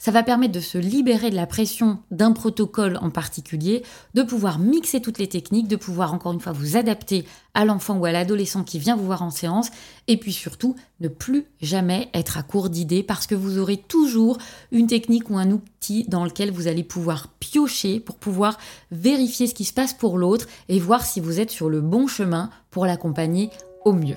Ça va permettre de se libérer de la pression d'un protocole en particulier, de pouvoir mixer toutes les techniques, de pouvoir encore une fois vous adapter à l'enfant ou à l'adolescent qui vient vous voir en séance, et puis surtout ne plus jamais être à court d'idées parce que vous aurez toujours une technique ou un outil dans lequel vous allez pouvoir piocher pour pouvoir vérifier ce qui se passe pour l'autre et voir si vous êtes sur le bon chemin pour l'accompagner au mieux.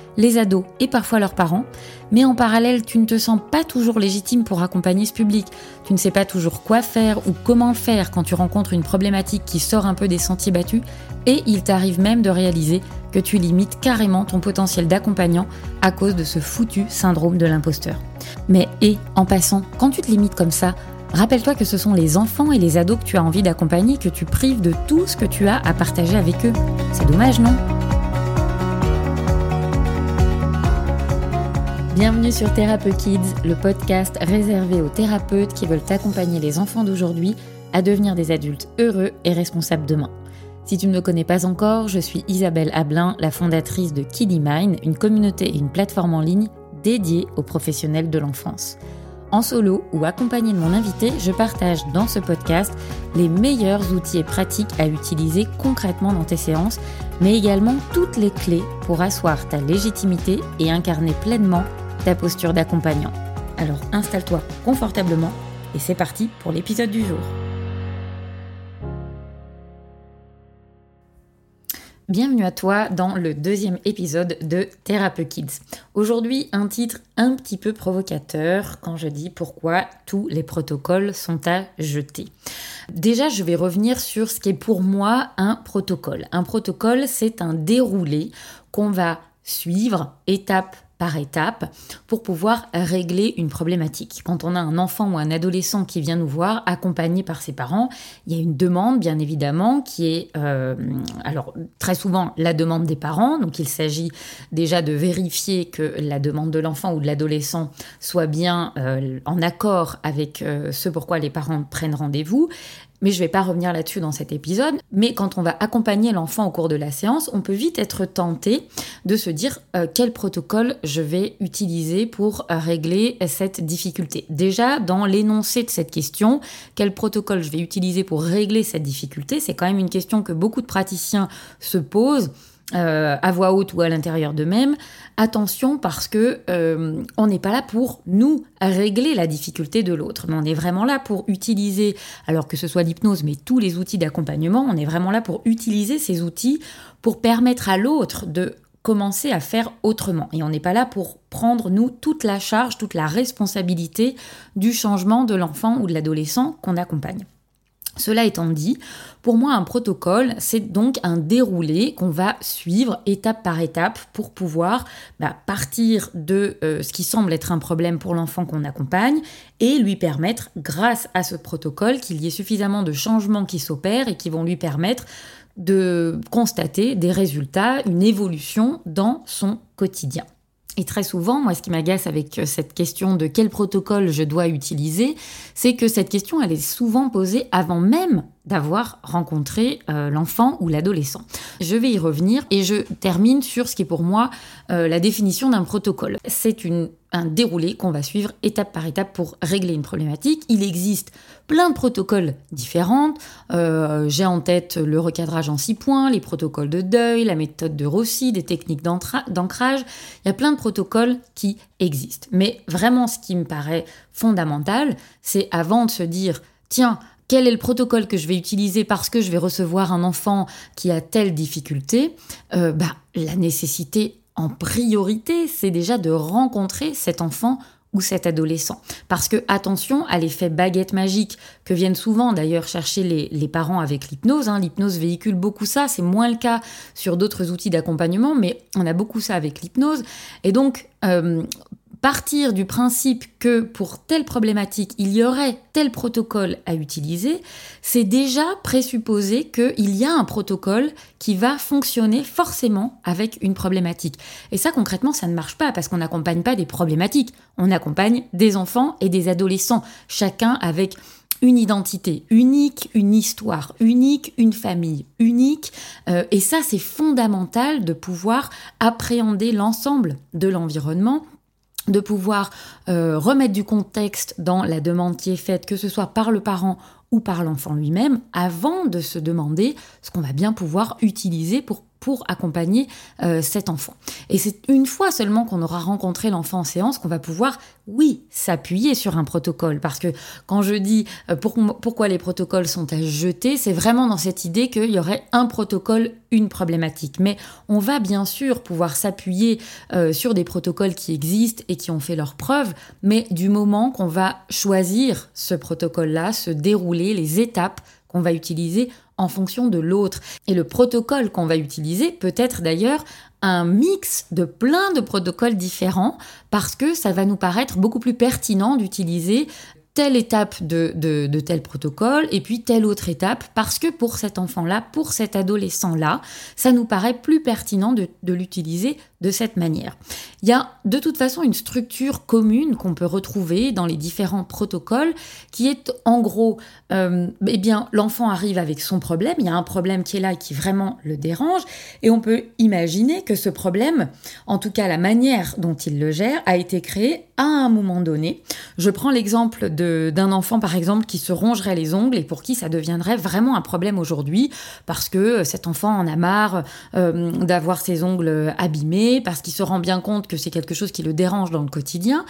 les ados et parfois leurs parents, mais en parallèle tu ne te sens pas toujours légitime pour accompagner ce public, tu ne sais pas toujours quoi faire ou comment faire quand tu rencontres une problématique qui sort un peu des sentiers battus, et il t'arrive même de réaliser que tu limites carrément ton potentiel d'accompagnant à cause de ce foutu syndrome de l'imposteur. Mais et, en passant, quand tu te limites comme ça, Rappelle-toi que ce sont les enfants et les ados que tu as envie d'accompagner que tu prives de tout ce que tu as à partager avec eux. C'est dommage, non? Bienvenue sur Thérapeute Kids, le podcast réservé aux thérapeutes qui veulent accompagner les enfants d'aujourd'hui à devenir des adultes heureux et responsables demain. Si tu ne me connais pas encore, je suis Isabelle Ablin, la fondatrice de Kiddy Mind, une communauté et une plateforme en ligne dédiée aux professionnels de l'enfance. En solo ou accompagné de mon invité, je partage dans ce podcast les meilleurs outils et pratiques à utiliser concrètement dans tes séances, mais également toutes les clés pour asseoir ta légitimité et incarner pleinement ta posture d'accompagnant. Alors installe-toi confortablement et c'est parti pour l'épisode du jour. Bienvenue à toi dans le deuxième épisode de Thérapeute Kids. Aujourd'hui, un titre un petit peu provocateur quand je dis pourquoi tous les protocoles sont à jeter. Déjà, je vais revenir sur ce qui est pour moi un protocole. Un protocole, c'est un déroulé qu'on va suivre étape par étape pour pouvoir régler une problématique. Quand on a un enfant ou un adolescent qui vient nous voir, accompagné par ses parents, il y a une demande, bien évidemment, qui est, euh, alors très souvent, la demande des parents. Donc il s'agit déjà de vérifier que la demande de l'enfant ou de l'adolescent soit bien euh, en accord avec euh, ce pourquoi les parents prennent rendez-vous. Mais je ne vais pas revenir là-dessus dans cet épisode. Mais quand on va accompagner l'enfant au cours de la séance, on peut vite être tenté de se dire euh, quel protocole je vais utiliser pour euh, régler cette difficulté. Déjà, dans l'énoncé de cette question, quel protocole je vais utiliser pour régler cette difficulté, c'est quand même une question que beaucoup de praticiens se posent. Euh, à voix haute ou à l'intérieur d'eux-mêmes, attention parce que euh, on n'est pas là pour nous régler la difficulté de l'autre, mais on est vraiment là pour utiliser, alors que ce soit l'hypnose, mais tous les outils d'accompagnement, on est vraiment là pour utiliser ces outils pour permettre à l'autre de commencer à faire autrement. Et on n'est pas là pour prendre, nous, toute la charge, toute la responsabilité du changement de l'enfant ou de l'adolescent qu'on accompagne. Cela étant dit, pour moi, un protocole, c'est donc un déroulé qu'on va suivre étape par étape pour pouvoir bah, partir de euh, ce qui semble être un problème pour l'enfant qu'on accompagne et lui permettre, grâce à ce protocole, qu'il y ait suffisamment de changements qui s'opèrent et qui vont lui permettre de constater des résultats, une évolution dans son quotidien. Et très souvent, moi, ce qui m'agace avec euh, cette question de quel protocole je dois utiliser, c'est que cette question, elle est souvent posée avant même d'avoir rencontré euh, l'enfant ou l'adolescent. Je vais y revenir et je termine sur ce qui est pour moi euh, la définition d'un protocole. C'est un déroulé qu'on va suivre étape par étape pour régler une problématique. Il existe plein de protocoles différents. Euh, j'ai en tête le recadrage en six points, les protocoles de deuil, la méthode de Rossi, des techniques d'ancrage. Il y a plein de protocoles qui existent. Mais vraiment, ce qui me paraît fondamental, c'est avant de se dire, tiens, quel est le protocole que je vais utiliser parce que je vais recevoir un enfant qui a telle difficulté, euh, bah, la nécessité en priorité, c'est déjà de rencontrer cet enfant ou cet adolescent. Parce que attention à l'effet baguette magique que viennent souvent d'ailleurs chercher les, parents avec l'hypnose. Hein. L'hypnose véhicule beaucoup ça, c'est moins le cas sur d'autres outils d'accompagnement, mais on a beaucoup ça avec l'hypnose. Et donc, euh, partir du principe que pour telle problématique, il y aurait tel protocole à utiliser, c'est déjà présupposer qu'il y a un protocole qui va fonctionner forcément avec une problématique. Et ça, concrètement, ça ne marche pas parce qu'on n'accompagne pas des problématiques, on accompagne des enfants et des adolescents, chacun avec une identité unique, une histoire unique, une famille unique. Euh, et ça, c'est fondamental de pouvoir appréhender l'ensemble de l'environnement de pouvoir euh, remettre du contexte dans la demande qui est faite, que ce soit par le parent ou par l'enfant lui-même, avant de se demander ce qu'on va bien pouvoir utiliser pour pour accompagner euh, cet enfant. Et c'est une fois seulement qu'on aura rencontré l'enfant en séance qu'on va pouvoir, oui, s'appuyer sur un protocole. Parce que quand je dis euh, pourquoi les protocoles sont à jeter, c'est vraiment dans cette idée qu'il y aurait un protocole, une problématique. Mais on va bien sûr pouvoir s'appuyer euh, sur des protocoles qui existent et qui ont fait leurs preuves, mais du moment qu'on va choisir ce protocole-là, se dérouler les étapes qu'on va utiliser en fonction de l'autre. Et le protocole qu'on va utiliser peut être d'ailleurs un mix de plein de protocoles différents parce que ça va nous paraître beaucoup plus pertinent d'utiliser telle étape de, de, tel protocole et puis telle autre étape parce que pour cet enfant-là, pour cet adolescent-là, ça nous paraît plus pertinent de, de l'utiliser de cette manière. Il y a de toute façon une structure commune qu'on peut retrouver dans les différents protocoles qui est en gros, euh, eh bien, l'enfant arrive avec son problème, il y a un problème qui est là et qui vraiment le dérange, et on peut imaginer que ce problème, en tout cas la manière dont il le gère, a été créé à un moment donné. Je prends l'exemple d'un enfant par exemple qui se rongerait les ongles et pour qui ça deviendrait vraiment un problème aujourd'hui parce que cet enfant en a marre euh, d'avoir ses ongles abîmés parce qu'il se rend bien compte que c'est quelque chose qui le dérange dans le quotidien,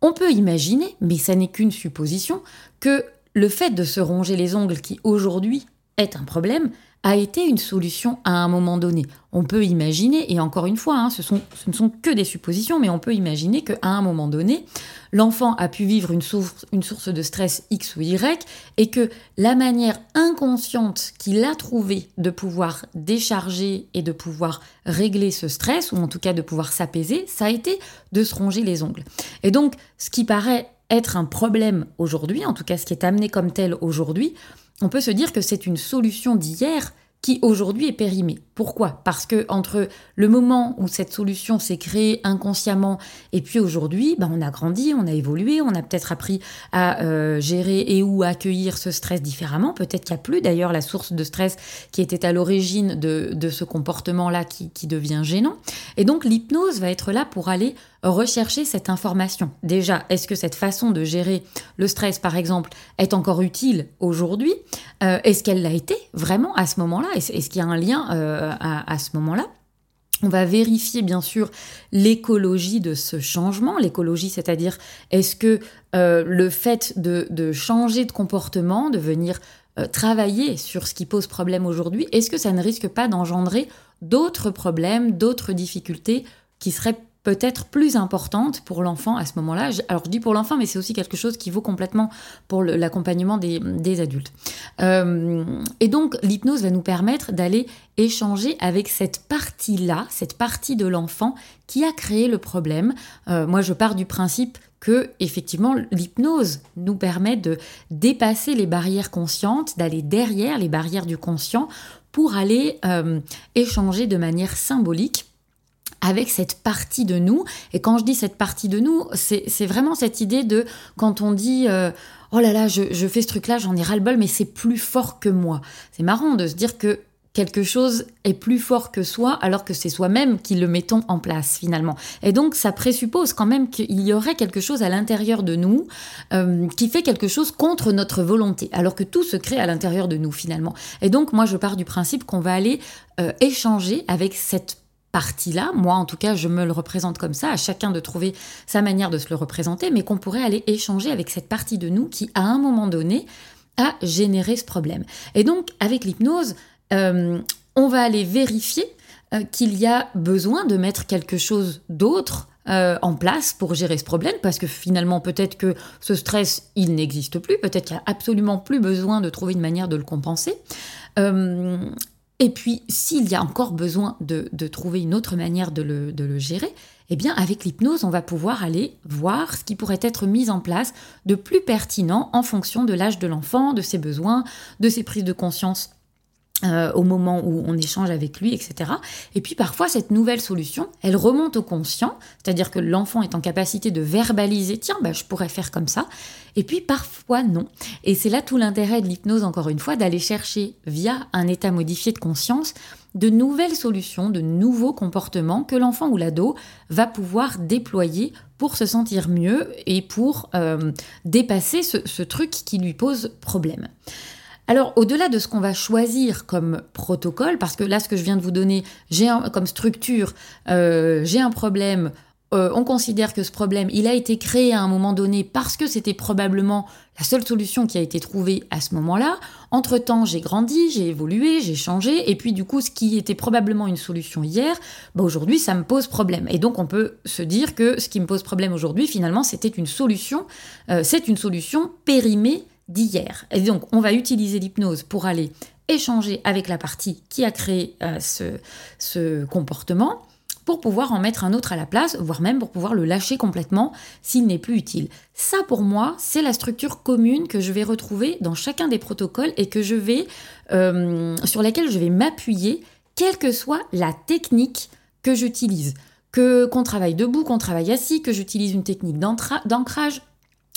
on peut imaginer, mais ça n'est qu'une supposition, que le fait de se ronger les ongles qui aujourd'hui est un problème a été une solution à un moment donné. On peut imaginer, et encore une fois, hein, ce, ne sont que des suppositions, mais on peut imaginer qu'à un moment donné, l'enfant a pu vivre une source, une source de stress X ou Y, et que la manière inconsciente qu'il a trouvée de pouvoir décharger et de pouvoir régler ce stress, ou en tout cas de pouvoir s'apaiser, ça a été de se ronger les ongles. Et donc, ce qui paraît être un problème aujourd'hui, en tout cas ce qui est amené comme tel aujourd'hui, on peut se dire que c'est une solution d'hier qui aujourd'hui est périmée. Pourquoi? Parce que entre le moment où cette solution s'est créée inconsciemment et puis aujourd'hui, ben on a grandi, on a évolué, on a peut-être appris à euh, gérer et ou accueillir ce stress différemment. Peut-être qu'il n'y a plus d'ailleurs la source de stress qui était à l'origine de, ce comportement-là qui devient gênant. Et donc l'hypnose va être là pour aller rechercher cette information. Déjà, est-ce que cette façon de gérer le stress, par exemple, est encore utile aujourd'hui? Euh, Est-ce qu'elle l'a été vraiment à ce moment-là? Est-ce qu'il y a un lien euh, à, ce moment-là? On va vérifier bien sûr l'écologie de ce changement. L'écologie, c'est-à-dire est-ce que euh, le fait de, changer de comportement, de venir travailler sur ce qui pose problème aujourd'hui, est-ce que ça ne risque pas d'engendrer d'autres problèmes, d'autres difficultés qui seraient peut-être plus importante pour l'enfant à ce moment-là. Alors je dis pour l'enfant, mais c'est aussi quelque chose qui vaut complètement pour l'accompagnement des, adultes. Euh, et donc l'hypnose va nous permettre d'aller échanger avec cette partie-là, cette partie de l'enfant qui a créé le problème. Euh, moi, je pars du principe que effectivement l'hypnose nous permet de dépasser les barrières conscientes, d'aller derrière les barrières du conscient pour aller euh, échanger de manière symbolique avec cette partie de nous. Et quand je dis cette partie de nous, c'est vraiment cette idée de quand on dit euh, oh là là, je, fais ce truc-là, j'en ai ras-le-bol, mais c'est plus fort que moi. C'est marrant de se dire que quelque chose est plus fort que soi alors que c'est soi-même qui le mettons en place finalement. Et donc ça présuppose quand même qu'il y aurait quelque chose à l'intérieur de nous euh, qui fait quelque chose contre notre volonté alors que tout se crée à l'intérieur de nous finalement. Et donc moi je pars du principe qu'on va aller euh, échanger avec cette partie-là, moi en tout cas je me le représente comme ça, à chacun de trouver sa manière de se le représenter, mais qu'on pourrait aller échanger avec cette partie de nous qui à un moment donné a généré ce problème. Et donc avec l'hypnose, euh, on va aller vérifier euh, qu'il y a besoin de mettre quelque chose d'autre euh, en place pour gérer ce problème, parce que finalement peut-être que ce stress, il n'existe plus, peut-être qu'il n'y a absolument plus besoin de trouver une manière de le compenser. Et puis, s'il y a encore besoin de, trouver une autre manière de le, gérer, eh bien avec l'hypnose, on va pouvoir aller voir ce qui pourrait être mis en place de plus pertinent en fonction de l'âge de l'enfant, de ses besoins, de ses prises de conscience euh, au moment où on échange avec lui, etc. Et puis parfois, cette nouvelle solution, elle remonte au conscient, c'est-à-dire que l'enfant est en capacité de verbaliser, tiens, bah, je pourrais faire comme ça. Et puis parfois, non. Et c'est là tout l'intérêt de l'hypnose, encore une fois, d'aller chercher, via un état modifié de conscience, de nouvelles solutions, de nouveaux comportements que l'enfant ou l'ado va pouvoir déployer pour se sentir mieux et pour euh, dépasser ce truc qui lui pose problème. Alors, au-delà de ce qu'on va choisir comme protocole, parce que là, ce que je viens de vous donner, j'ai comme structure, euh, j'ai un problème, euh, on considère que ce problème, il a été créé à un moment donné parce que c'était probablement la seule solution qui a été trouvée à ce moment-là. Entre-temps, j'ai grandi, j'ai évolué, j'ai changé, et puis du coup, ce qui était probablement une solution hier, bah aujourd'hui, ça me pose problème. Et donc, on peut se dire que ce qui me pose problème aujourd'hui, finalement, c'était une solution, euh, c'est une solution périmée d'hier. Et donc, on va utiliser l'hypnose pour aller échanger avec la partie qui a créé euh, ce, ce comportement pour pouvoir en mettre un autre à la place, voire même pour pouvoir le lâcher complètement s'il n'est plus utile. Ça, pour moi, c'est la structure commune que je vais retrouver dans chacun des protocoles et que je vais, euh, sur laquelle je vais m'appuyer, quelle que soit la technique que j'utilise. Que qu'on travaille debout, qu'on travaille assis, que j'utilise une technique d'ancrage,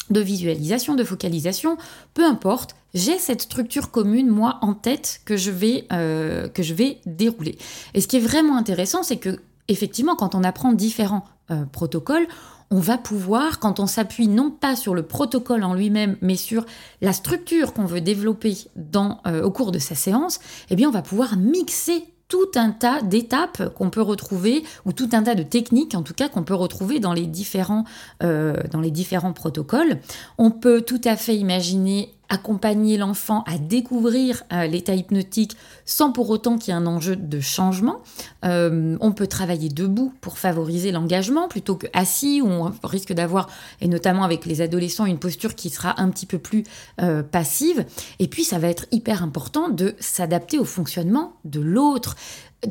de visualisation, de focalisation, peu importe, j'ai cette structure commune, moi, en tête que je vais, euh, que je vais dérouler. Et ce qui est vraiment intéressant, c'est que, effectivement, quand on apprend différents euh, protocoles, on va pouvoir, quand on s'appuie non pas sur le protocole en lui-même, mais sur la structure qu'on veut développer euh, au cours de sa séance, eh bien, on va pouvoir mixer tout un tas d'étapes qu'on peut retrouver, ou tout un tas de techniques en tout cas qu'on peut retrouver dans les différents, euh, dans les différents protocoles. On peut tout à fait imaginer accompagner l'enfant à découvrir euh, l'état hypnotique sans pour autant qu'il y ait un enjeu de changement. Euh, on peut travailler debout pour favoriser l'engagement plutôt que assis où on risque d'avoir, et notamment avec les adolescents, une posture qui sera un petit peu plus euh, passive. Et puis ça va être hyper important de s'adapter au fonctionnement de l'autre.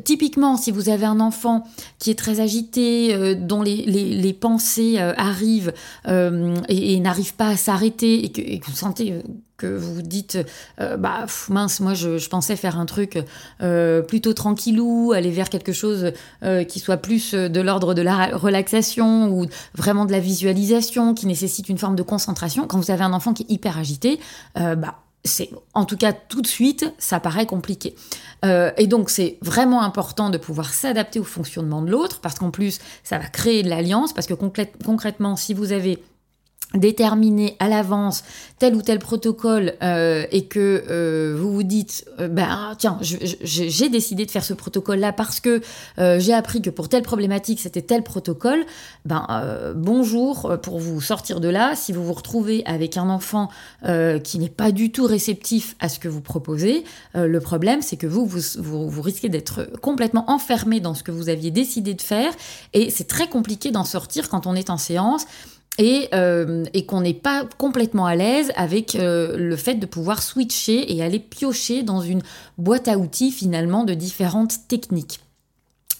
Typiquement, si vous avez un enfant qui est très agité, euh, dont les, pensées euh, arrivent euh, et, n'arrivent pas à s'arrêter, et que, vous sentez que vous dites bah mince moi je, pensais faire un truc plutôt tranquillou aller vers quelque chose qui soit plus de l'ordre de la relaxation ou vraiment de la visualisation qui nécessite une forme de concentration. Quand vous avez un enfant qui est hyper agité bah en tout cas tout de suite, ça paraît compliqué. Euh, et donc c'est vraiment important de pouvoir s'adapter au fonctionnement de l'autre, parce qu'en plus ça va créer de l'alliance, parce que concrètement, si vous avez déterminer à l'avance tel ou tel protocole euh, et que euh, vous vous dites euh, ben ah, tiens j'ai décidé de faire ce protocole là parce que j'ai appris que pour telle problématique c'était tel protocole ben bonjour pour vous sortir de là. Si vous vous retrouvez avec un enfant qui n'est pas du tout réceptif à ce que vous proposez le problème c'est que vous, vous, vous risquez d'être complètement enfermé dans ce que vous aviez décidé de faire. Et c'est très compliqué d'en sortir quand on est en séance euh, et, qu'on n'est pas complètement à l'aise avec euh, le fait de pouvoir switcher et aller piocher dans une boîte à outils finalement de différentes techniques.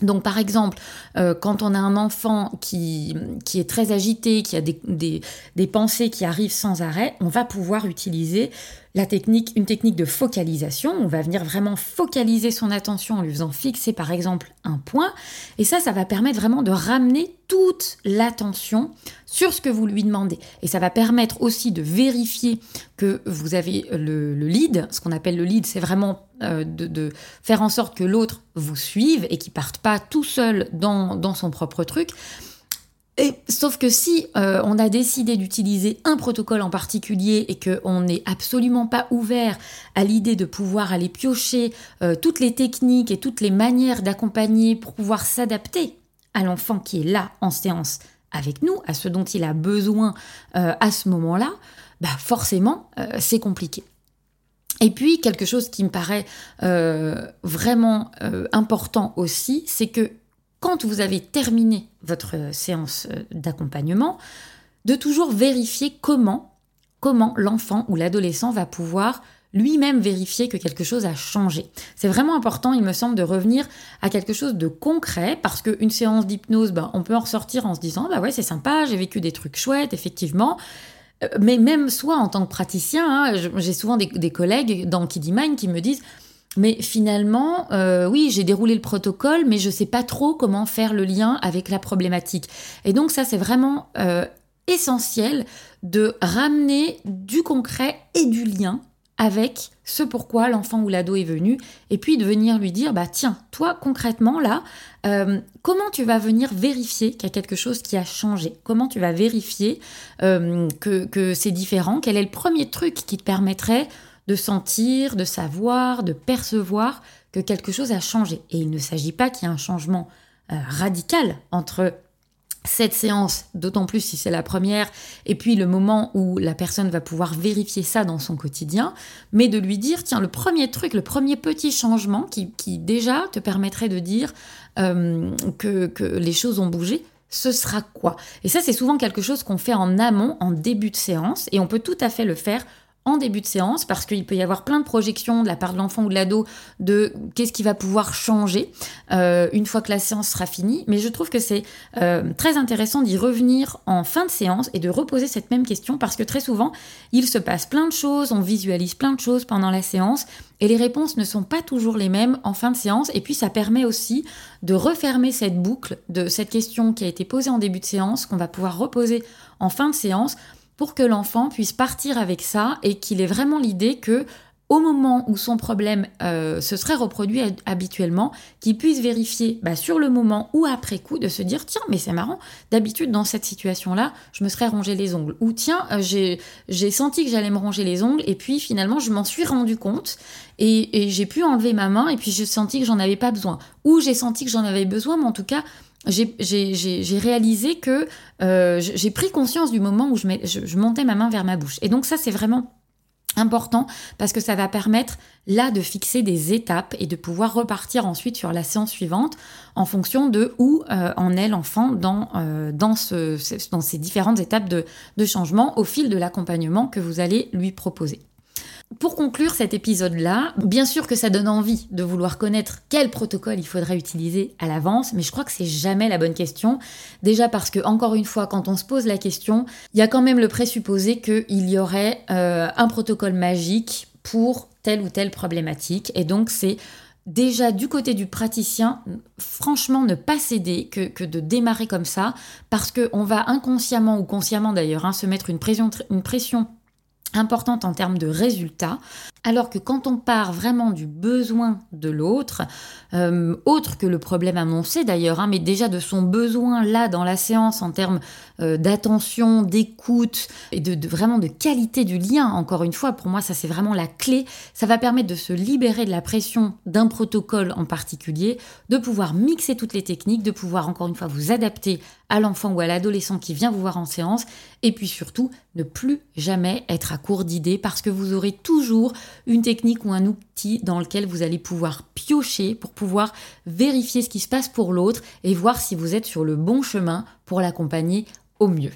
Donc par exemple, euh, quand on a un enfant qui, est très agité, qui a des, pensées qui arrivent sans arrêt, on va pouvoir utiliser la technique, une technique de focalisation. On va venir vraiment focaliser son attention en lui faisant fixer par exemple un point. Et ça, ça va permettre vraiment de ramener toute l'attention sur ce que vous lui demandez. Et ça va permettre aussi de vérifier que vous avez le, lead. Ce qu'on appelle le lead, c'est vraiment euh, de, faire en sorte que l'autre vous suive et qu'il parte pas tout seul dans, dans son propre truc. Et, sauf que si euh, on a décidé d'utiliser un protocole en particulier et qu'on n'est absolument pas ouvert à l'idée de pouvoir aller piocher euh, toutes les techniques et toutes les manières d'accompagner pour pouvoir s'adapter à l'enfant qui est là en séance avec nous, à ce dont il a besoin euh, à ce moment-là, bah forcément c'est compliqué. Et puis quelque chose qui me paraît vraiment important aussi, c'est que quand vous avez terminé votre euh, séance euh, d'accompagnement, de toujours vérifier comment, comment l'enfant ou l'adolescent va pouvoir lui-même vérifier que quelque chose a changé. C'est vraiment important, il me semble, de revenir à quelque chose de concret parce qu'une séance d'hypnose, ben, on peut en ressortir en se disant, bah ouais, c'est sympa, j'ai vécu des trucs chouettes, effectivement. Euh, mais même soi, en tant que praticien, hein, j'ai souvent des, collègues dans Kiddy Mind qui me disent, mais finalement, euh, oui, j'ai déroulé le protocole, mais je ne sais pas trop comment faire le lien avec la problématique. Et donc ça, c'est vraiment euh, essentiel de ramener du concret et du lien avec ce pourquoi l'enfant ou l'ado est venu, et puis de venir lui dire, bah tiens, toi concrètement là, euh, comment tu vas venir vérifier qu'il y a quelque chose qui a changé? Comment tu vas vérifier que, que c'est différent? Quel est le premier truc qui te permettrait de sentir, de savoir, de percevoir que quelque chose a changé. Et il ne s'agit pas qu'il y ait un changement euh, radical entre cette séance, d'autant plus si c'est la première, et puis le moment où la personne va pouvoir vérifier ça dans son quotidien, mais de lui dire, tiens, le premier truc, le premier petit changement qui, déjà te permettrait de dire euh, que, que les choses ont bougé, ce sera quoi? Et ça, c'est souvent quelque chose qu'on fait en amont, en début de séance, et on peut tout à fait le faire en début de séance parce qu'il peut y avoir plein de projections de la part de l'enfant ou de l'ado de qu'est-ce qui va pouvoir changer euh, une fois que la séance sera finie. Mais je trouve que c'est euh, très intéressant d'y revenir en fin de séance et de reposer cette même question parce que très souvent, il se passe plein de choses, on visualise plein de choses pendant la séance et les réponses ne sont pas toujours les mêmes en fin de séance. Et puis ça permet aussi de refermer cette boucle de cette question qui a été posée en début de séance qu'on va pouvoir reposer en fin de séance pour que l'enfant puisse partir avec ça et qu'il ait vraiment l'idée que au moment où son problème euh, se serait reproduit habituellement, qu'il puisse vérifier bah, sur le moment ou après coup de se dire tiens mais c'est marrant, d'habitude dans cette situation-là, je me serais rongé les ongles. Ou tiens, euh, j'ai senti que j'allais me ronger les ongles et puis finalement je m'en suis rendu compte et j'ai pu enlever ma main et puis j'ai senti que j'en avais pas besoin. Ou j'ai senti que j'en avais besoin, mais en tout cas j'ai réalisé que euh, j'ai pris conscience du moment où je, montais ma main vers ma bouche. Et donc ça, c'est vraiment important parce que ça va permettre là de fixer des étapes et de pouvoir repartir ensuite sur la séance suivante en fonction de où euh, en est l'enfant dans, euh, ces différentes étapes de changement au fil de l'accompagnement que vous allez lui proposer. Pour conclure cet épisode-là, bien sûr que ça donne envie de vouloir connaître quel protocole il faudrait utiliser à l'avance, mais je crois que c'est jamais la bonne question. Déjà parce que, encore une fois, quand on se pose la question, il y a quand même le présupposé qu'il y aurait euh, un protocole magique pour telle ou telle problématique. Et donc, c'est déjà du côté du praticien, franchement, ne pas céder que, de démarrer comme ça, parce qu'on va inconsciemment ou consciemment d'ailleurs hein, se mettre une pression, une pression importante en termes de résultats, alors que quand on part vraiment du besoin de l'autre, euh, autre que le problème annoncé d'ailleurs, hein, mais déjà de son besoin là dans la séance en termes euh, d'attention, d'écoute et de, vraiment de qualité du lien, encore une fois, pour moi ça c'est vraiment la clé, ça va permettre de se libérer de la pression d'un protocole en particulier, de pouvoir mixer toutes les techniques, de pouvoir encore une fois vous adapter à l'enfant ou à l'adolescent qui vient vous voir en séance, et puis surtout ne plus jamais être à court d'idées parce que vous aurez toujours une technique ou un outil dans lequel vous allez pouvoir piocher pour pouvoir vérifier ce qui se passe pour l'autre et voir si vous êtes sur le bon chemin pour l'accompagner au mieux.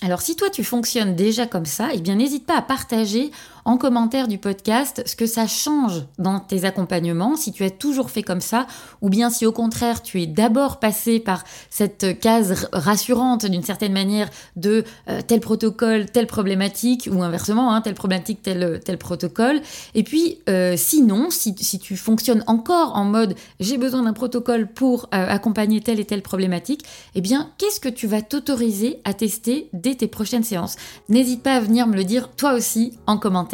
Alors si toi tu fonctionnes déjà comme ça, eh bien n'hésite pas à partager en commentaire du podcast ce que ça change dans tes accompagnements, si tu as toujours fait comme ça, ou bien si au contraire tu es d'abord passé par cette case rassurante d'une certaine manière de euh, tel protocole, telle problématique, ou inversement, hein, telle problématique, tel, tel protocole. Et puis euh, sinon, si, tu fonctionnes encore en mode j'ai besoin d'un protocole pour euh, accompagner telle et telle problématique, eh bien qu'est-ce que tu vas t'autoriser à tester dès tes prochaines séances? N'hésite pas à venir me le dire toi aussi en commentaire.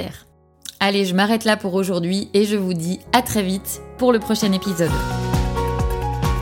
Allez, je m'arrête là pour aujourd'hui et je vous dis à très vite pour le prochain épisode.